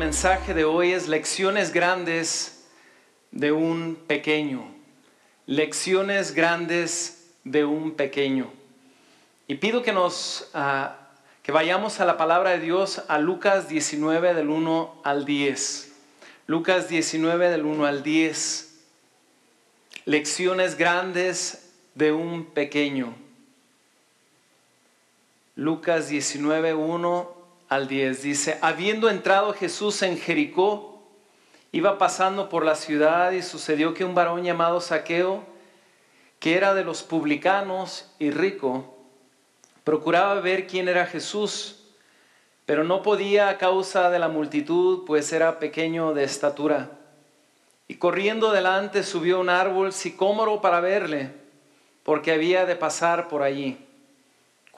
mensaje de hoy es lecciones grandes de un pequeño. Lecciones grandes de un pequeño. Y pido que nos ah, que vayamos a la palabra de Dios a Lucas 19 del 1 al 10. Lucas 19 del 1 al 10. Lecciones grandes de un pequeño. Lucas 19, 1 al 10 dice, habiendo entrado Jesús en Jericó, iba pasando por la ciudad y sucedió que un varón llamado Saqueo, que era de los publicanos y rico, procuraba ver quién era Jesús, pero no podía a causa de la multitud, pues era pequeño de estatura. Y corriendo delante subió un árbol sicómoro para verle, porque había de pasar por allí.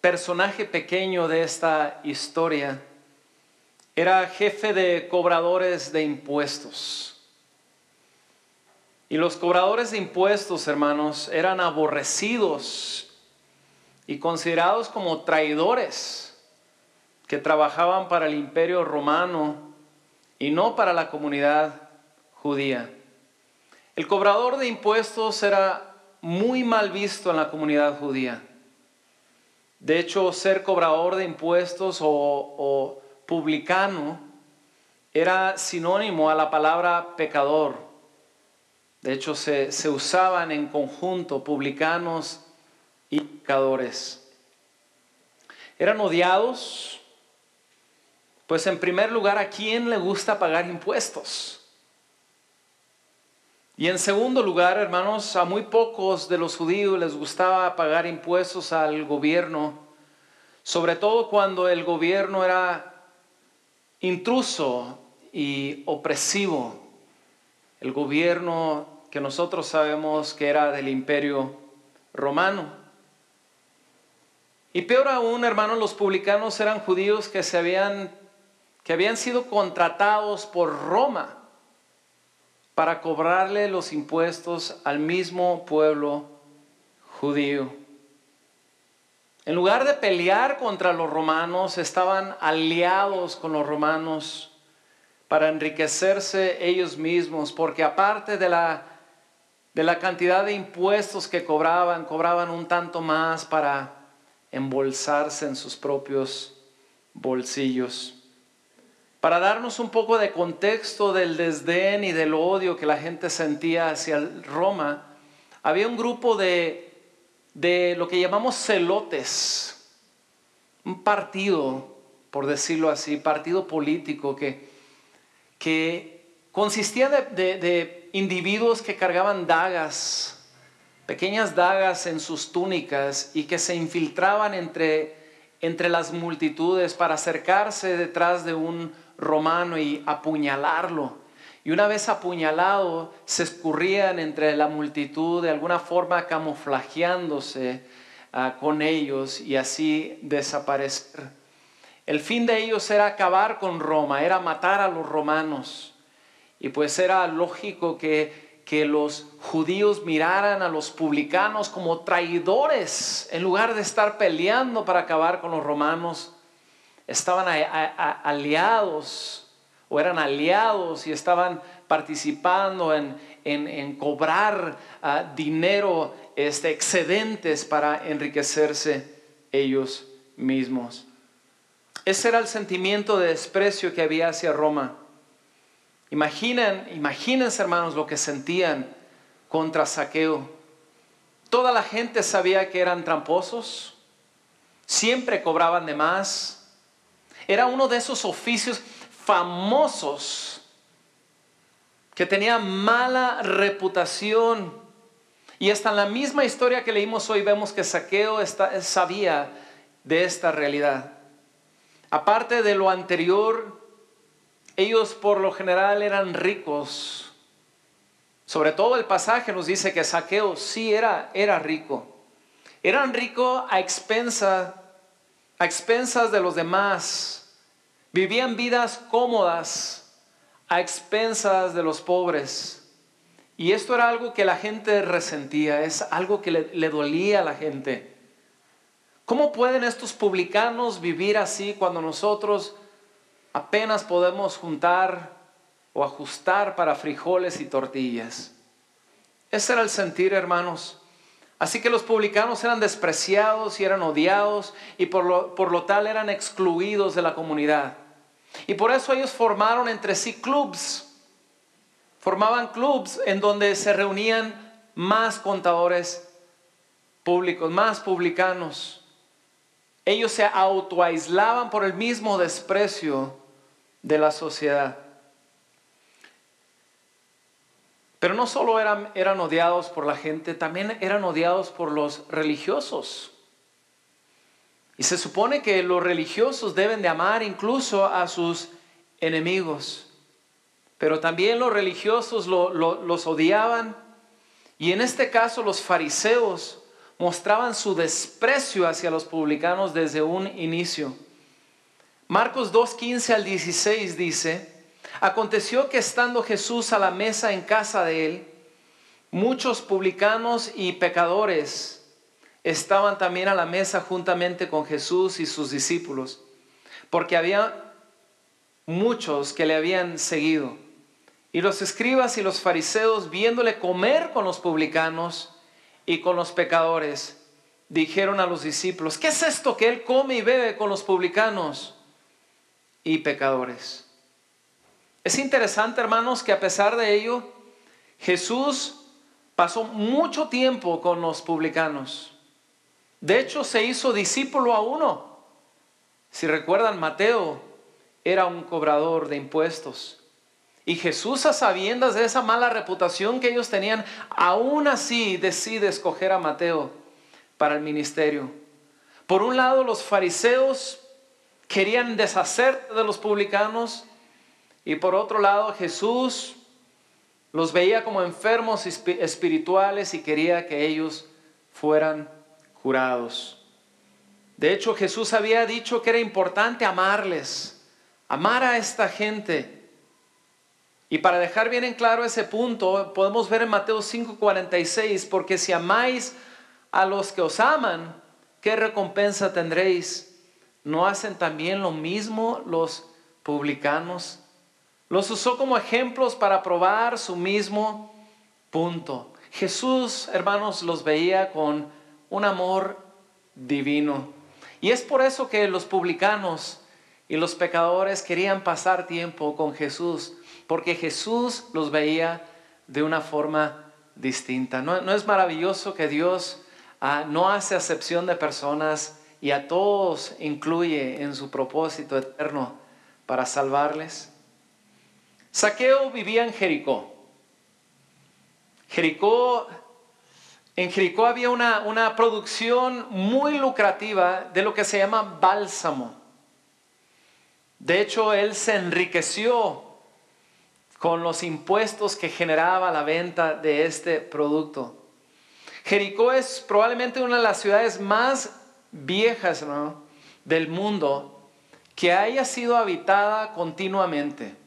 personaje pequeño de esta historia era jefe de cobradores de impuestos. Y los cobradores de impuestos, hermanos, eran aborrecidos y considerados como traidores que trabajaban para el imperio romano y no para la comunidad judía. El cobrador de impuestos era muy mal visto en la comunidad judía. De hecho, ser cobrador de impuestos o, publicano era sinónimo a la palabra pecador. De hecho, se, se usaban en conjunto publicanos y pecadores. Eran odiados, pues en primer lugar, ¿a quién le gusta pagar impuestos? Y en segundo lugar, hermanos, a muy pocos de los judíos les gustaba pagar impuestos al gobierno, sobre todo cuando el gobierno era intruso y opresivo. El gobierno que nosotros sabemos que era del imperio romano. Y peor aún, hermanos, los publicanos eran judíos que, se habían, que habían sido contratados por Roma para cobrarle los impuestos al mismo pueblo judío. En lugar de pelear contra los romanos, estaban aliados con los romanos para enriquecerse ellos mismos, porque aparte de la, de la cantidad de impuestos que cobraban, cobraban un tanto más para embolsarse en sus propios bolsillos para darnos un poco de contexto del desdén y del odio que la gente sentía hacia Roma, había un grupo de, de lo que llamamos celotes, un partido, por decirlo así, partido político que, que consistía de, de individuos que cargaban dagas, pequeñas dagas en sus túnicas y que se infiltraban entre, entre las multitudes para acercarse detrás de un romano y apuñalarlo. Y una vez apuñalado, se escurrían entre la multitud de alguna forma camuflajeándose ah, con ellos y así desaparecer. El fin de ellos era acabar con Roma, era matar a los romanos. Y pues era lógico que, que los judíos miraran a los publicanos como traidores en lugar de estar peleando para acabar con los romanos estaban aliados o eran aliados y estaban participando en, cobrar ah, dinero este, excedentes para enriquecerse ellos mismos. Ese era el sentimiento de desprecio que había hacia Roma. Imaginen, imagínense hermanos lo que sentían contra Saqueo. Toda la gente sabía que eran tramposos, siempre cobraban de más. Era uno de esos oficios famosos que tenía mala reputación. Y hasta en la misma historia que leímos hoy vemos que Saqueo sabía de esta realidad. Aparte de lo anterior, ellos por lo general eran ricos. Sobre todo el pasaje nos dice que Saqueo sí era, era rico. Eran ricos a, expensa, a expensas de los demás. Vivían vidas cómodas a expensas de los pobres. Y esto era algo que la gente resentía, es algo que le, dolía a la gente. ¿Cómo pueden estos publicanos vivir así cuando nosotros apenas podemos juntar o ajustar para frijoles y tortillas? Ese era el sentir, hermanos. Así que los publicanos eran despreciados y eran odiados y por lo, por lo tal eran excluidos de la comunidad. Y por eso ellos formaron entre sí clubs. Formaban clubs en donde se reunían más contadores públicos, más publicanos. Ellos se autoaislaban por el mismo desprecio de la sociedad. Pero no solo eran, eran odiados por la gente, también eran odiados por los religiosos. Y se supone que los religiosos deben de amar incluso a sus enemigos. Pero también los religiosos los odiaban. Y en este caso los fariseos mostraban su desprecio hacia los publicanos desde un inicio. Marcos 2.15 al 16 dice, aconteció que estando Jesús a la mesa en casa de él, muchos publicanos y pecadores estaban también a la mesa juntamente con Jesús y sus discípulos, porque había muchos que le habían seguido. Y los escribas y los fariseos, viéndole comer con los publicanos, y con los pecadores, dijeron a los discípulos, ¿qué es esto que él come y bebe con los publicanos y pecadores? Es interesante, hermanos, que a pesar de ello, Jesús pasó mucho tiempo con los publicanos. De hecho, se hizo discípulo a uno. Si recuerdan, Mateo era un cobrador de impuestos. Y Jesús, a sabiendas de esa mala reputación que ellos tenían, aún así decide escoger a Mateo para el ministerio. Por un lado, los fariseos querían deshacer de los publicanos y por otro lado, Jesús los veía como enfermos espirituales y quería que ellos fueran curados. De hecho, Jesús había dicho que era importante amarles, amar a esta gente y para dejar bien en claro ese punto, podemos ver en Mateo 5:46, porque si amáis a los que os aman, ¿qué recompensa tendréis? ¿No hacen también lo mismo los publicanos? Los usó como ejemplos para probar su mismo punto. Jesús, hermanos, los veía con un amor divino. Y es por eso que los publicanos y los pecadores querían pasar tiempo con Jesús porque Jesús los veía de una forma distinta. ¿No, es maravilloso que Dios ah, no hace acepción de personas y a todos incluye en su propósito eterno para salvarles? Saqueo vivía en Jericó. Jericó, en Jericó había una, una producción muy lucrativa de lo que se llama bálsamo. De hecho, él se enriqueció con los impuestos que generaba la venta de este producto. Jericó es probablemente una de las ciudades más viejas del mundo que haya sido habitada continuamente.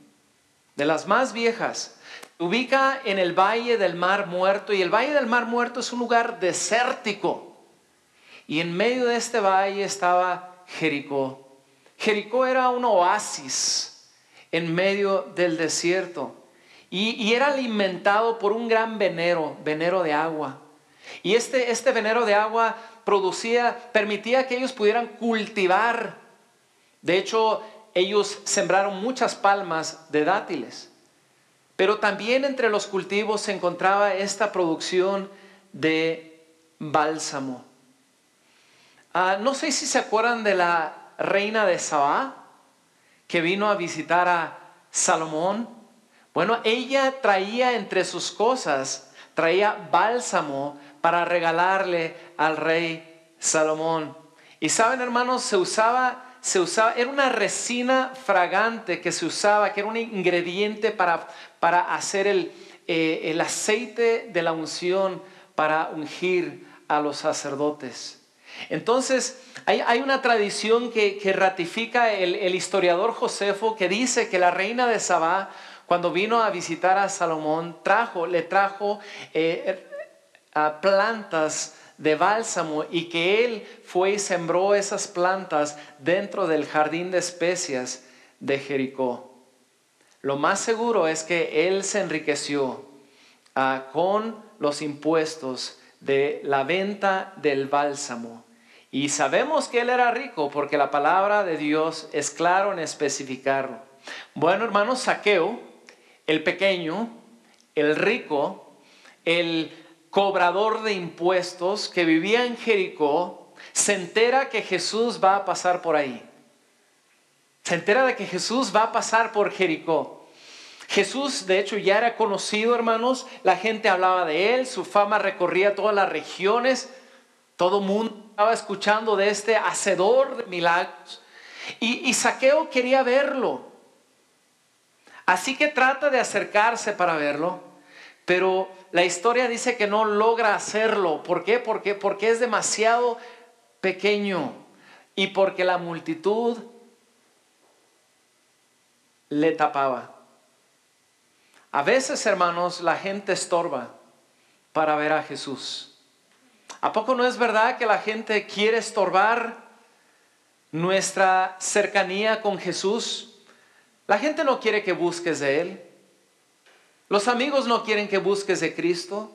De las más viejas. Ubica en el Valle del Mar Muerto y el Valle del Mar Muerto es un lugar desértico. Y en medio de este valle estaba Jericó. Jericó era un oasis en medio del desierto. Y, era alimentado por un gran venero, venero de agua. Y este, este venero de agua producía, permitía que ellos pudieran cultivar. De hecho, ellos sembraron muchas palmas de dátiles. pero también entre los cultivos se encontraba esta producción de bálsamo. Ah, no sé si se acuerdan de la reina de Sabá que vino a visitar a Salomón. Bueno, ella traía entre sus cosas, traía bálsamo para regalarle al rey Salomón. Y saben, hermanos, se usaba era una resina fragante que se usaba, que era un ingrediente para, para hacer el, eh, el aceite de la unción para ungir a los sacerdotes. Entonces, hay, hay una tradición que, que ratifica el, el, historiador Josefo que dice que la reina de Sabá, cuando vino a visitar a Salomón, trajo, le trajo eh, a plantas de bálsamo y que él fue y sembró esas plantas dentro del jardín de especias de Jericó. Lo más seguro es que él se enriqueció ah, con los impuestos de la venta del bálsamo. Y sabemos que él era rico porque la palabra de Dios es claro en especificarlo. Bueno, hermano, Saqueo, el pequeño, el rico, el cobrador de impuestos que vivía en Jericó, se entera que Jesús va a pasar por ahí. Se entera de que Jesús va a pasar por Jericó. Jesús, de hecho, ya era conocido, hermanos. La gente hablaba de él, su fama recorría todas las regiones. Todo mundo estaba escuchando de este hacedor de milagros. Y, y Saqueo quería verlo. Así que trata de acercarse para verlo. Pero la historia dice que no logra hacerlo. ¿Por qué? Porque, porque es demasiado pequeño y porque la multitud le tapaba. A veces, hermanos, la gente estorba para ver a Jesús. ¿A poco no es verdad que la gente quiere estorbar nuestra cercanía con Jesús? La gente no quiere que busques de Él. Los amigos no quieren que busques de Cristo,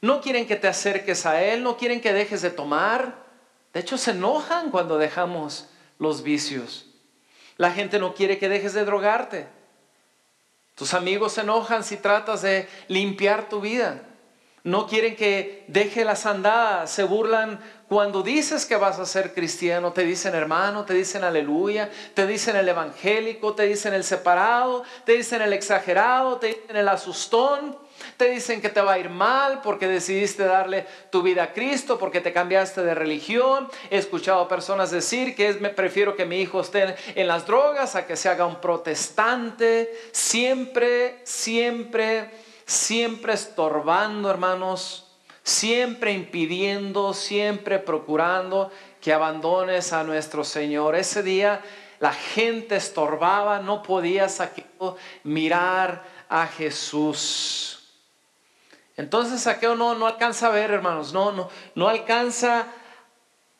no quieren que te acerques a Él, no quieren que dejes de tomar. De hecho, se enojan cuando dejamos los vicios. La gente no quiere que dejes de drogarte. Tus amigos se enojan si tratas de limpiar tu vida. No quieren que deje las andadas, se burlan cuando dices que vas a ser cristiano, te dicen hermano, te dicen aleluya, te dicen el evangélico, te dicen el separado, te dicen el exagerado, te dicen el asustón, te dicen que te va a ir mal porque decidiste darle tu vida a Cristo, porque te cambiaste de religión. He escuchado personas decir que es, me prefiero que mi hijo esté en las drogas a que se haga un protestante. Siempre, siempre, siempre estorbando, hermanos siempre impidiendo, siempre procurando que abandones a nuestro Señor. Ese día la gente estorbaba, no podía Saqueo mirar a Jesús. Entonces Saqueo no, no alcanza a ver, hermanos, no, no, no alcanza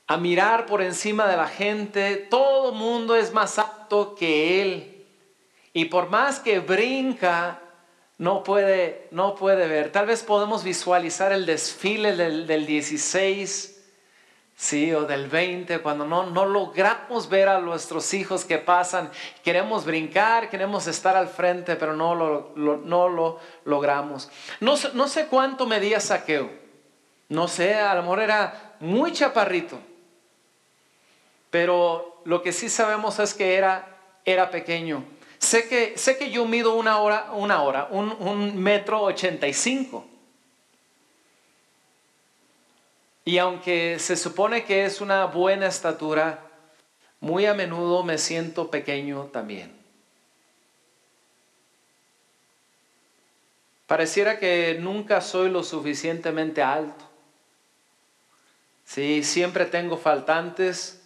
a mirar por encima de la gente. Todo mundo es más apto que él. Y por más que brinca, no puede, no puede ver. Tal vez podemos visualizar el desfile del, del 16, sí, o del 20, cuando no, no logramos ver a nuestros hijos que pasan. Queremos brincar, queremos estar al frente, pero no lo, no lo logramos. No, no sé cuánto medía saqueo. No sé, a lo mejor era muy chaparrito. Pero lo que sí sabemos es que era, era pequeño. Sé que, sé que yo mido una hora, una hora, un, un metro ochenta y cinco. Y aunque se supone que es una buena estatura, muy a menudo me siento pequeño también. Pareciera que nunca soy lo suficientemente alto. Sí, siempre tengo faltantes.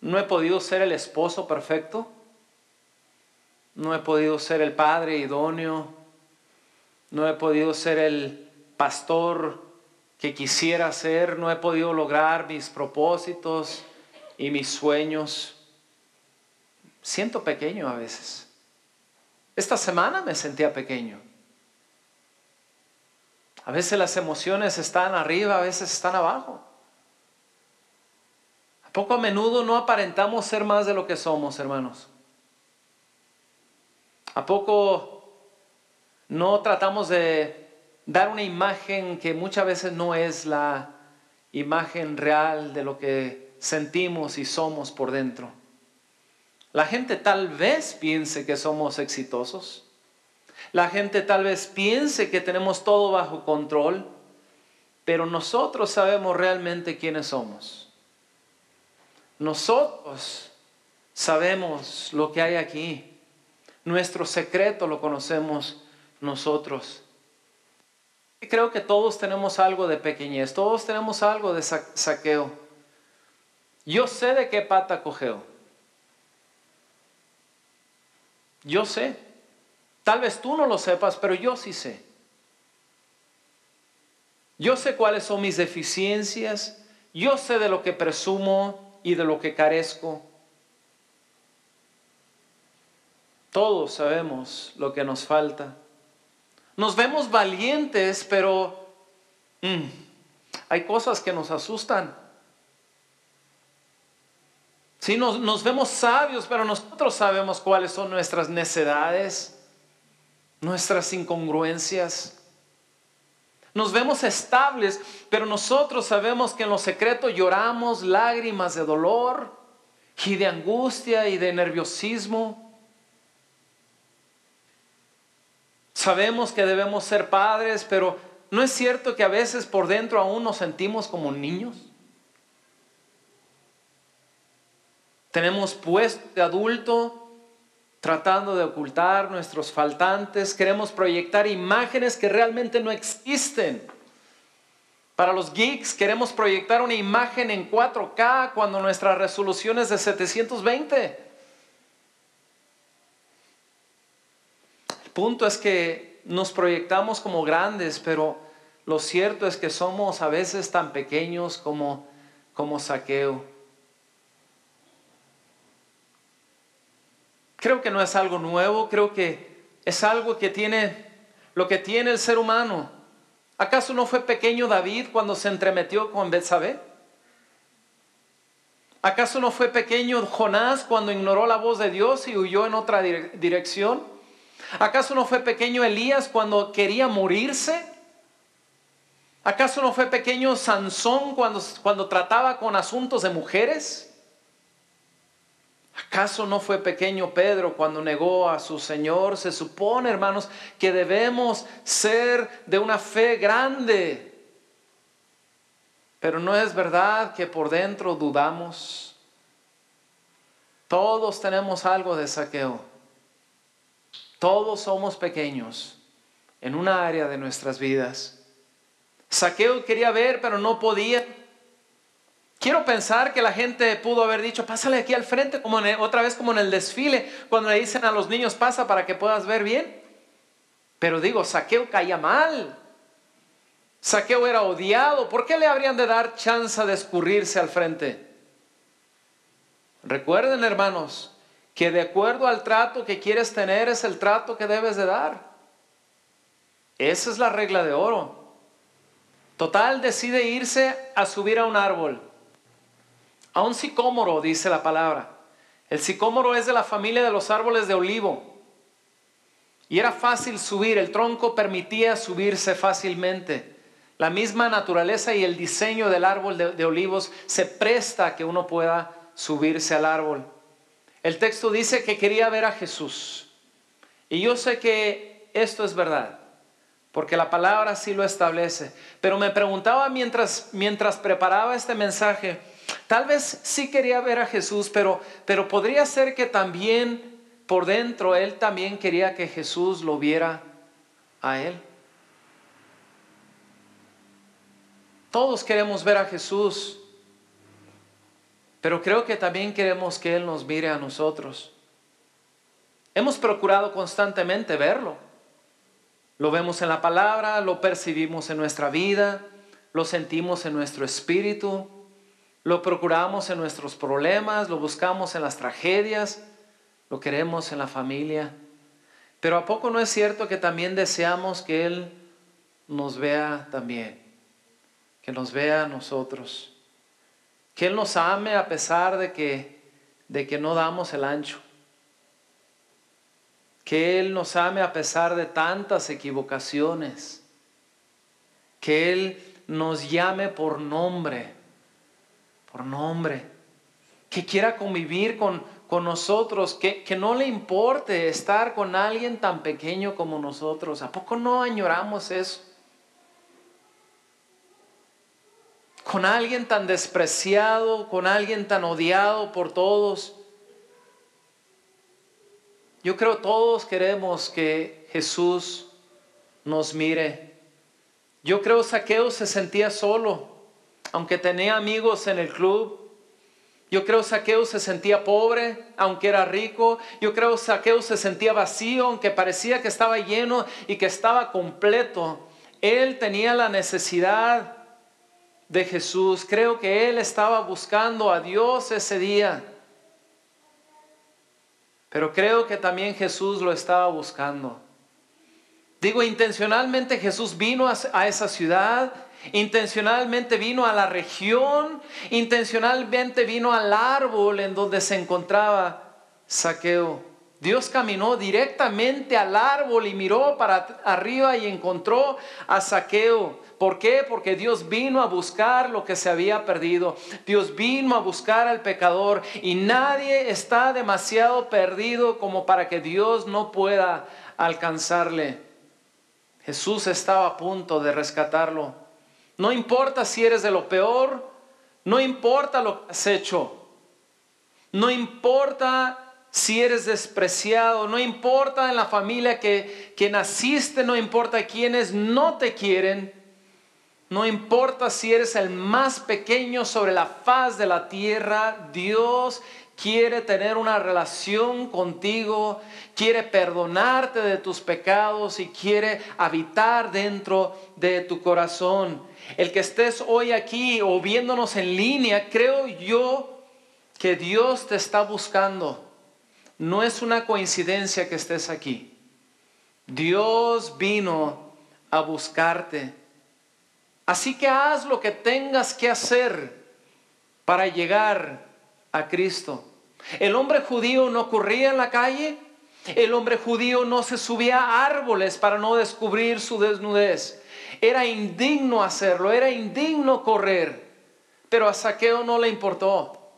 No he podido ser el esposo perfecto. No he podido ser el padre idóneo. No he podido ser el pastor que quisiera ser. No he podido lograr mis propósitos y mis sueños. Siento pequeño a veces. Esta semana me sentía pequeño. A veces las emociones están arriba, a veces están abajo. Poco a menudo no aparentamos ser más de lo que somos, hermanos. ¿A poco no tratamos de dar una imagen que muchas veces no es la imagen real de lo que sentimos y somos por dentro. La gente tal vez piense que somos exitosos. La gente tal vez piense que tenemos todo bajo control, pero nosotros sabemos realmente quiénes somos. Nosotros sabemos lo que hay aquí. Nuestro secreto lo conocemos nosotros. Creo que todos tenemos algo de pequeñez, todos tenemos algo de saqueo. Yo sé de qué pata cogeo. Yo sé. Tal vez tú no lo sepas, pero yo sí sé. Yo sé cuáles son mis deficiencias. Yo sé de lo que presumo y de lo que carezco. Todos sabemos lo que nos falta. Nos vemos valientes, pero mm, hay cosas que nos asustan. Sí, nos, nos vemos sabios, pero nosotros sabemos cuáles son nuestras necedades, nuestras incongruencias. Nos vemos estables, pero nosotros sabemos que en lo secreto lloramos lágrimas de dolor y de angustia y de nerviosismo. Sabemos que debemos ser padres, pero ¿no es cierto que a veces por dentro aún nos sentimos como niños? Tenemos puesto de adulto tratando de ocultar nuestros faltantes, queremos proyectar imágenes que realmente no existen. Para los geeks queremos proyectar una imagen en 4K cuando nuestra resolución es de 720. Punto es que nos proyectamos como grandes, pero lo cierto es que somos a veces tan pequeños como, como saqueo. Creo que no es algo nuevo, creo que es algo que tiene lo que tiene el ser humano. ¿Acaso no fue pequeño David cuando se entremetió con Betsabé? ¿Acaso no fue pequeño Jonás cuando ignoró la voz de Dios y huyó en otra dirección? ¿Acaso no fue pequeño Elías cuando quería morirse? ¿Acaso no fue pequeño Sansón cuando, cuando trataba con asuntos de mujeres? ¿Acaso no fue pequeño Pedro cuando negó a su Señor? Se supone, hermanos, que debemos ser de una fe grande. Pero no es verdad que por dentro dudamos. Todos tenemos algo de saqueo. Todos somos pequeños en una área de nuestras vidas. Saqueo quería ver, pero no podía. Quiero pensar que la gente pudo haber dicho, pásale aquí al frente, como otra vez como en el desfile, cuando le dicen a los niños, pasa para que puedas ver bien. Pero digo, Saqueo caía mal. Saqueo era odiado. ¿Por qué le habrían de dar chance de escurrirse al frente? Recuerden, hermanos, que de acuerdo al trato que quieres tener es el trato que debes de dar. Esa es la regla de oro. Total decide irse a subir a un árbol, a un sicómoro, dice la palabra. El sicómoro es de la familia de los árboles de olivo. Y era fácil subir, el tronco permitía subirse fácilmente. La misma naturaleza y el diseño del árbol de, de olivos se presta a que uno pueda subirse al árbol. El texto dice que quería ver a Jesús. Y yo sé que esto es verdad, porque la palabra sí lo establece. Pero me preguntaba mientras, mientras preparaba este mensaje, tal vez sí quería ver a Jesús, pero, pero podría ser que también por dentro él también quería que Jesús lo viera a él. Todos queremos ver a Jesús. Pero creo que también queremos que Él nos mire a nosotros. Hemos procurado constantemente verlo. Lo vemos en la palabra, lo percibimos en nuestra vida, lo sentimos en nuestro espíritu, lo procuramos en nuestros problemas, lo buscamos en las tragedias, lo queremos en la familia. Pero ¿a poco no es cierto que también deseamos que Él nos vea también? Que nos vea a nosotros que Él nos ame a pesar de que, de que no damos el ancho. que Él nos ame a pesar de tantas equivocaciones, que Él nos llame por nombre, por nombre, que quiera convivir con, con nosotros, que, que no le importe estar con alguien tan pequeño como nosotros. ¿A poco no añoramos eso? Con alguien tan despreciado, con alguien tan odiado por todos. Yo creo todos queremos que Jesús nos mire. Yo creo Saqueo se sentía solo, aunque tenía amigos en el club. Yo creo Saqueo se sentía pobre, aunque era rico. Yo creo Saqueo se sentía vacío, aunque parecía que estaba lleno y que estaba completo. Él tenía la necesidad de Jesús. Creo que él estaba buscando a Dios ese día. Pero creo que también Jesús lo estaba buscando. Digo, intencionalmente Jesús vino a, esa ciudad intencionalmente vino a la región, intencionalmente vino al árbol en donde se encontraba Saqueo. Dios caminó directamente al árbol y miró para arriba y encontró a Saqueo. ¿Por qué? Porque Dios vino a buscar lo que se había perdido. Dios vino a buscar al pecador y nadie está demasiado perdido como para que Dios no pueda alcanzarle. Jesús estaba a punto de rescatarlo. No importa si eres de lo peor, no importa lo que has hecho, no importa si eres despreciado, no importa en la familia que, que naciste, no importa quienes no te quieren, no importa si eres el más pequeño sobre la faz de la tierra, Dios quiere tener una relación contigo, quiere perdonarte de tus pecados y quiere habitar dentro de tu corazón. El que estés hoy aquí o viéndonos en línea, creo yo que Dios te está buscando. No es una coincidencia que estés aquí. Dios vino a buscarte. Así que haz lo que tengas que hacer para llegar a Cristo. El hombre judío no corría en la calle, el hombre judío no se subía a árboles para no descubrir su desnudez. Era indigno hacerlo, era indigno correr, pero a Saqueo no le importó,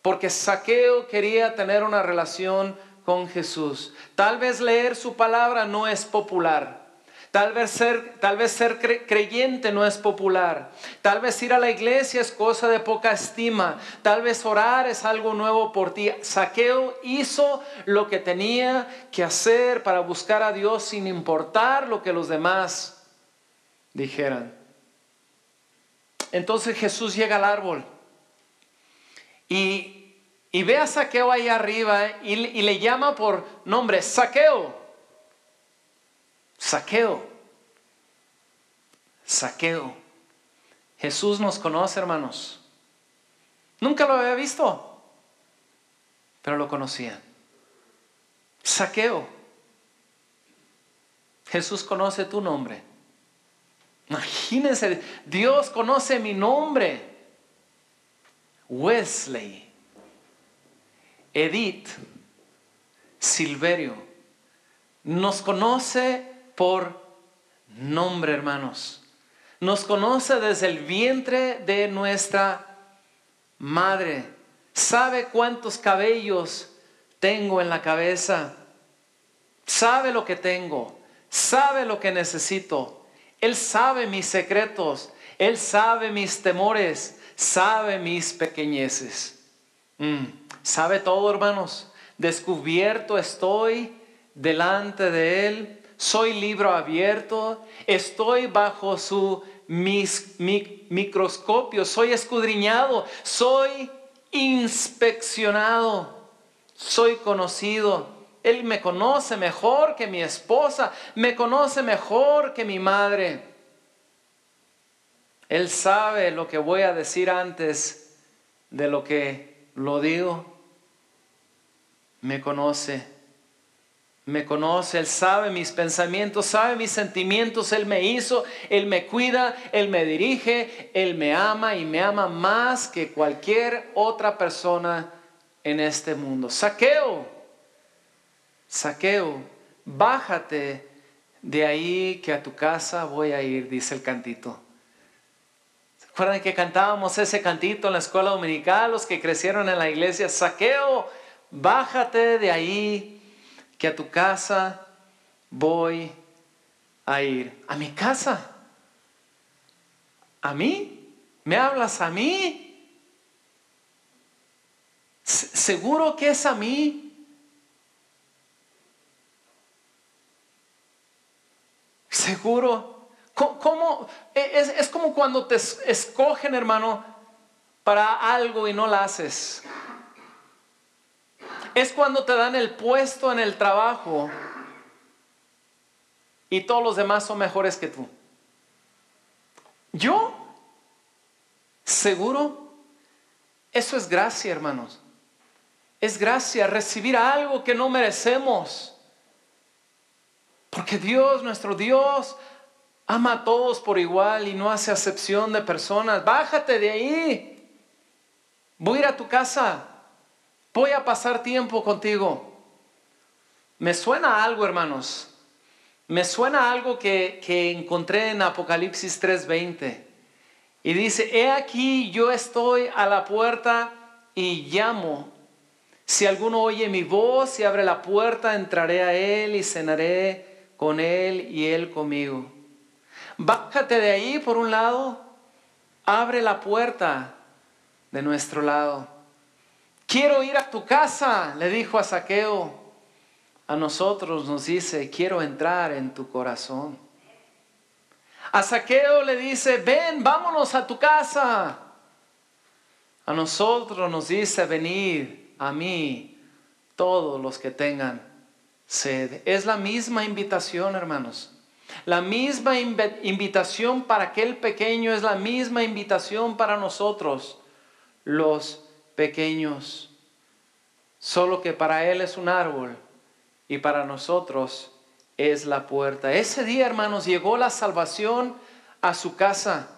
porque Saqueo quería tener una relación con Jesús. Tal vez leer su palabra no es popular, Tal vez ser, tal vez ser creyente no es popular. Tal vez ir a la iglesia es cosa de poca estima. Tal vez orar es algo nuevo por ti. Saqueo hizo lo que tenía que hacer para buscar a Dios sin importar lo que los demás dijeran. Entonces Jesús llega al árbol y, ve a Saqueo ahí arriba y, y le llama por nombre, Saqueo Saqueo. Saqueo. Jesús nos conoce, hermanos. Nunca lo había visto, pero lo conocían. Saqueo. Jesús conoce tu nombre. Imagínense, Dios conoce mi nombre. Wesley, Edith, Silverio, nos conoce por nombre, hermanos. Nos conoce desde el vientre de nuestra madre. Sabe cuántos cabellos tengo en la cabeza. Sabe lo que tengo. Sabe lo que necesito. Él sabe mis secretos. Él sabe mis temores. Sabe mis pequeñeces. Mm, sabe todo, hermanos. Descubierto estoy delante de Él soy libro abierto, estoy bajo su microscopio, soy escudriñado, soy inspeccionado, soy conocido. Él me conoce mejor que mi esposa, me conoce mejor que mi madre. Él sabe lo que voy a decir antes de lo que lo digo. Me conoce me conoce, Él sabe mis pensamientos, sabe mis sentimientos, Él me hizo, Él me cuida, Él me dirige, Él me ama y me ama más que cualquier otra persona en este mundo. Saqueo, saqueo, bájate de ahí que a tu casa voy a ir, dice el cantito. ¿Se acuerdan que cantábamos ese cantito en la escuela dominical, los que crecieron en la iglesia? Saqueo, bájate de ahí que a tu casa voy a ir. ¿A mi casa? ¿A mí? ¿Me hablas a mí? ¿Seguro que es a mí? ¿Seguro? ¿Cómo? E, es, es como cuando te escogen, hermano, para algo y no lo haces. Es cuando te dan el puesto en el trabajo y todos los demás son mejores que tú. ¿Yo? ¿Seguro? Eso es gracia, hermanos. Es gracia recibir algo que no merecemos. Porque Dios, nuestro Dios, ama a todos por igual y no hace acepción de personas. Bájate de ahí. Voy a ir a tu casa. Voy a pasar tiempo contigo. Me suena algo, hermanos. Me suena algo que, que encontré en Apocalipsis 3:20. Y dice, he aquí yo estoy a la puerta y llamo. Si alguno oye mi voz y abre la puerta, entraré a él y cenaré con él y él conmigo. Bájate de ahí por un lado, abre la puerta de nuestro lado. Quiero ir a tu casa, le dijo a Saqueo. A nosotros nos dice, quiero entrar en tu corazón. A Saqueo le dice, ven, vámonos a tu casa. A nosotros nos dice, venir a mí todos los que tengan sed. Es la misma invitación, hermanos. La misma invitación para aquel pequeño es la misma invitación para nosotros, los pequeños. Solo que para él es un árbol y para nosotros es la puerta. Ese día, hermanos, llegó la salvación a su casa.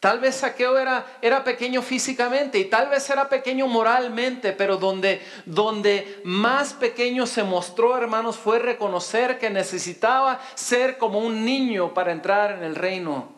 Tal vez Saqueo era, era pequeño físicamente y tal vez era pequeño moralmente, pero donde, donde más pequeño se mostró, hermanos, fue reconocer que necesitaba ser como un niño para entrar en el reino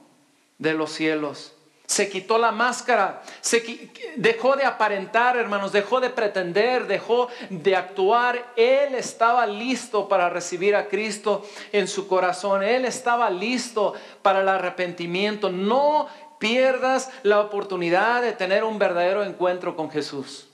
de los cielos se quitó la máscara, se dejó de aparentar, hermanos, dejó de pretender, dejó de actuar. Él estaba listo para recibir a Cristo en su corazón. Él estaba listo para el arrepentimiento. No pierdas la oportunidad de tener un verdadero encuentro con Jesús.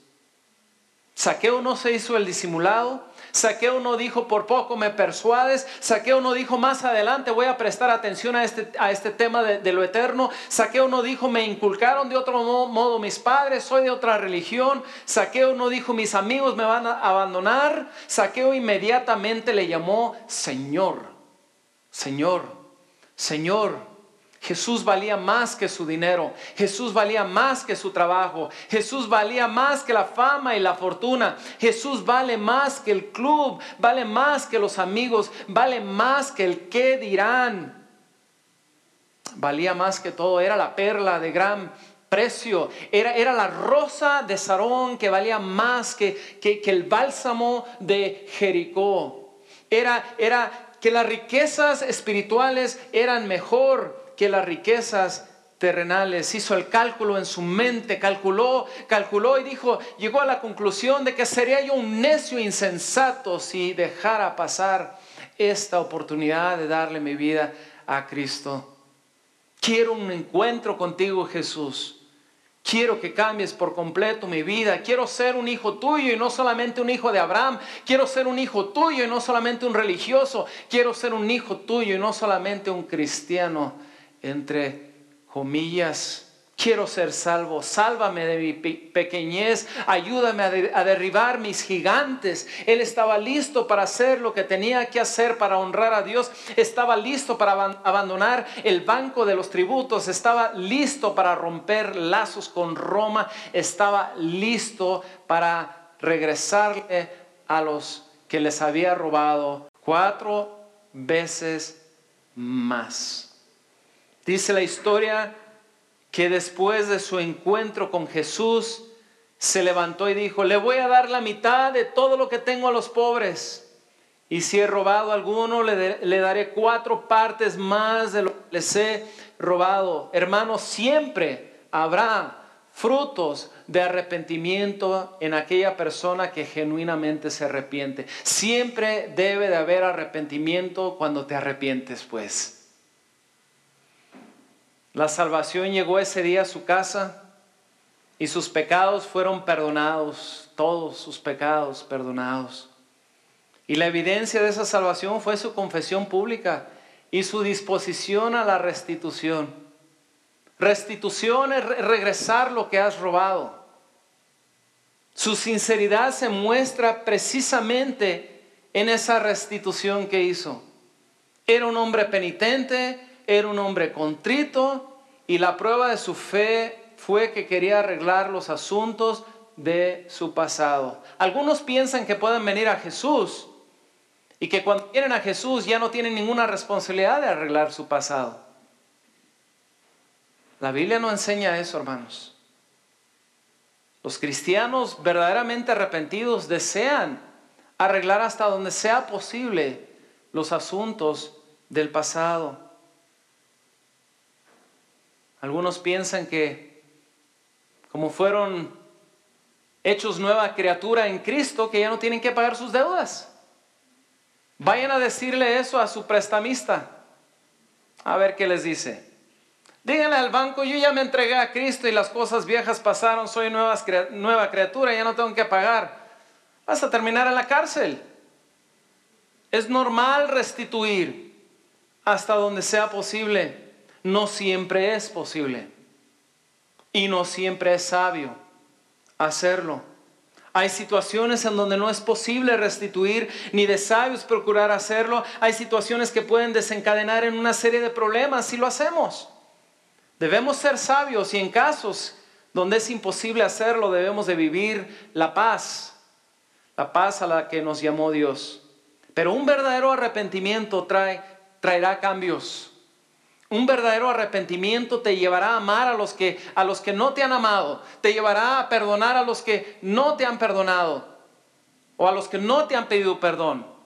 Saqueo no se hizo el disimulado. Saqueo no dijo, por poco me persuades. Saqueo no dijo, más adelante voy a prestar atención a este, a este tema de, lo eterno. Saqueo no dijo, me inculcaron de otro modo, mis padres, soy de otra religión. Saqueo no dijo, mis amigos me van a abandonar. Saqueo inmediatamente le llamó Señor, Señor, Señor. Jesús valía más que su dinero, Jesús valía más que su trabajo, Jesús valía más que la fama y la fortuna, Jesús vale más que el club, vale más que los amigos, vale más que el qué dirán. Valía más que todo, era la perla de gran precio, era, era la rosa de Sarón que valía más que, que, el bálsamo de Jericó. Era, era que las riquezas espirituales eran mejor que las riquezas terrenales, hizo el cálculo en su mente, calculó, calculó y dijo, llegó a la conclusión de que sería yo un necio insensato si dejara pasar esta oportunidad de darle mi vida a Cristo. Quiero un encuentro contigo, Jesús. Quiero que cambies por completo mi vida. Quiero ser un hijo tuyo y no solamente un hijo de Abraham. Quiero ser un hijo tuyo y no solamente un religioso. Quiero ser un hijo tuyo y no solamente un cristiano entre comillas, quiero ser salvo, sálvame de mi pequeñez, ayúdame a, derribar mis gigantes. Él estaba listo para hacer lo que tenía que hacer para honrar a Dios, estaba listo para abandonar el banco de los tributos, estaba listo para romper lazos con Roma, estaba listo para regresarle a los que les había robado cuatro veces más. Dice la historia que después de su encuentro con Jesús, se levantó y dijo, le voy a dar la mitad de todo lo que tengo a los pobres. Y si he robado a alguno, le, daré cuatro partes más de lo que les he robado. Hermanos, siempre habrá frutos de arrepentimiento en aquella persona que genuinamente se arrepiente. Siempre debe de haber arrepentimiento cuando te arrepientes, pues. La salvación llegó ese día a su casa y sus pecados fueron perdonados, todos sus pecados perdonados. Y la evidencia de esa salvación fue su confesión pública y su disposición a la restitución. Restitución es regresar lo que has robado. Su sinceridad se muestra precisamente en esa restitución que hizo. Era un hombre penitente, era un hombre contrito y la prueba de su fe fue que quería arreglar los asuntos de su pasado. Algunos piensan que pueden venir a Jesús y que cuando vienen a Jesús ya no tienen ninguna responsabilidad de arreglar su pasado. La Biblia no enseña eso, hermanos. Los cristianos verdaderamente arrepentidos desean arreglar hasta donde sea posible los asuntos del pasado. Algunos piensan que como fueron hechos nueva criatura en Cristo, que ya no tienen que pagar sus deudas. Vayan a decirle eso a su prestamista. A ver qué les dice. Díganle al banco, yo ya me entregué a Cristo y las cosas viejas pasaron, soy nueva, criatura, ya no tengo que pagar. Vas a terminar en la cárcel. Es normal restituir hasta donde sea posible. No siempre es posible. Y no siempre es sabio hacerlo. Hay situaciones en donde no es posible restituir, ni de sabios procurar hacerlo. Hay situaciones que pueden desencadenar en una serie de problemas si lo hacemos. Debemos ser sabios y en casos donde es imposible hacerlo debemos de vivir la paz, la paz a la que nos llamó Dios. Pero un verdadero arrepentimiento trae, traerá cambios. Un verdadero arrepentimiento te llevará a amar a los que a los que no te han amado, te llevará a perdonar a los que no te han perdonado o a los que no te han pedido perdón.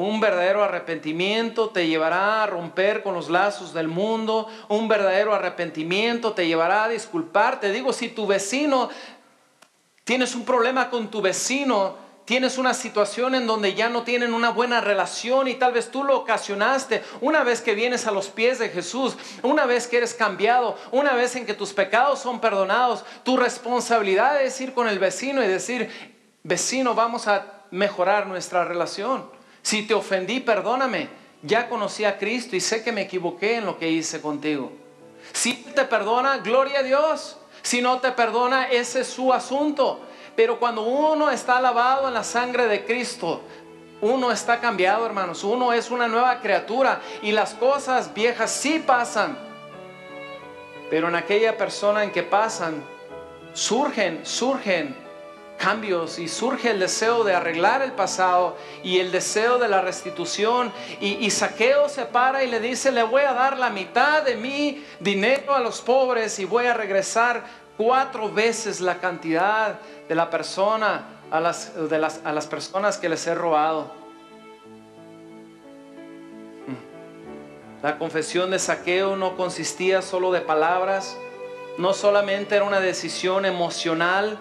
Un verdadero arrepentimiento te llevará a romper con los lazos del mundo. Un verdadero arrepentimiento te llevará a disculpar. Te digo, si tu vecino, tienes un problema con tu vecino, tienes una situación en donde ya no tienen una buena relación y tal vez tú lo ocasionaste, una vez que vienes a los pies de Jesús, una vez que eres cambiado, una vez en que tus pecados son perdonados, tu responsabilidad es ir con el vecino y decir, vecino, vamos a mejorar nuestra relación. Si te ofendí, perdóname. Ya conocí a Cristo y sé que me equivoqué en lo que hice contigo. Si te perdona, gloria a Dios. Si no te perdona, ese es su asunto. Pero cuando uno está lavado en la sangre de Cristo, uno está cambiado, hermanos. Uno es una nueva criatura y las cosas viejas sí pasan. Pero en aquella persona en que pasan, surgen, surgen cambios y surge el deseo de arreglar el pasado y el deseo de la restitución. Y, Saqueo se para y le dice, le voy a dar la mitad de mi dinero a los pobres y voy a regresar cuatro veces la cantidad de la persona a las, de las, a las personas que les he robado. La confesión de saqueo no consistía solo de palabras, no solamente era una decisión emocional,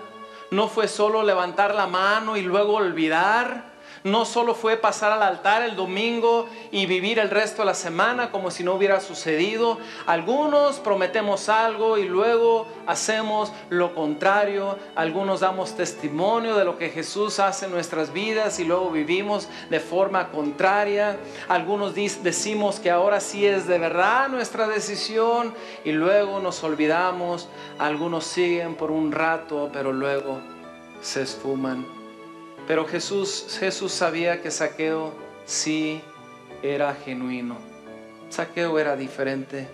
no fue solo levantar la mano y luego olvidar, no solo fue pasar al altar el domingo y vivir el resto de la semana como si no hubiera sucedido. Algunos prometemos algo y luego hacemos lo contrario. Algunos damos testimonio de lo que Jesús hace en nuestras vidas y luego vivimos de forma contraria. Algunos decimos que ahora sí es de verdad nuestra decisión y luego nos olvidamos. Algunos siguen por un rato, pero luego se esfuman. Pero Jesús, Jesús sabía que Saqueo sí era genuino. Saqueo era diferente.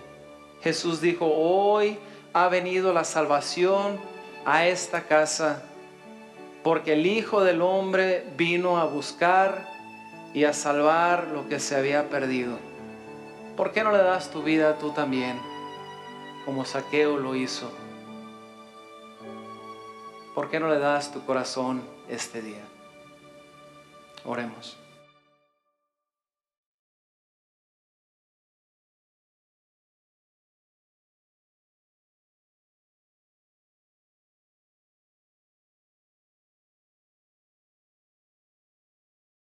Jesús dijo, hoy ha venido la salvación a esta casa, porque el Hijo del Hombre vino a buscar y a salvar lo que se había perdido. ¿Por qué no le das tu vida tú también, como Saqueo lo hizo? ¿Por qué no le das tu corazón este día? Oremos.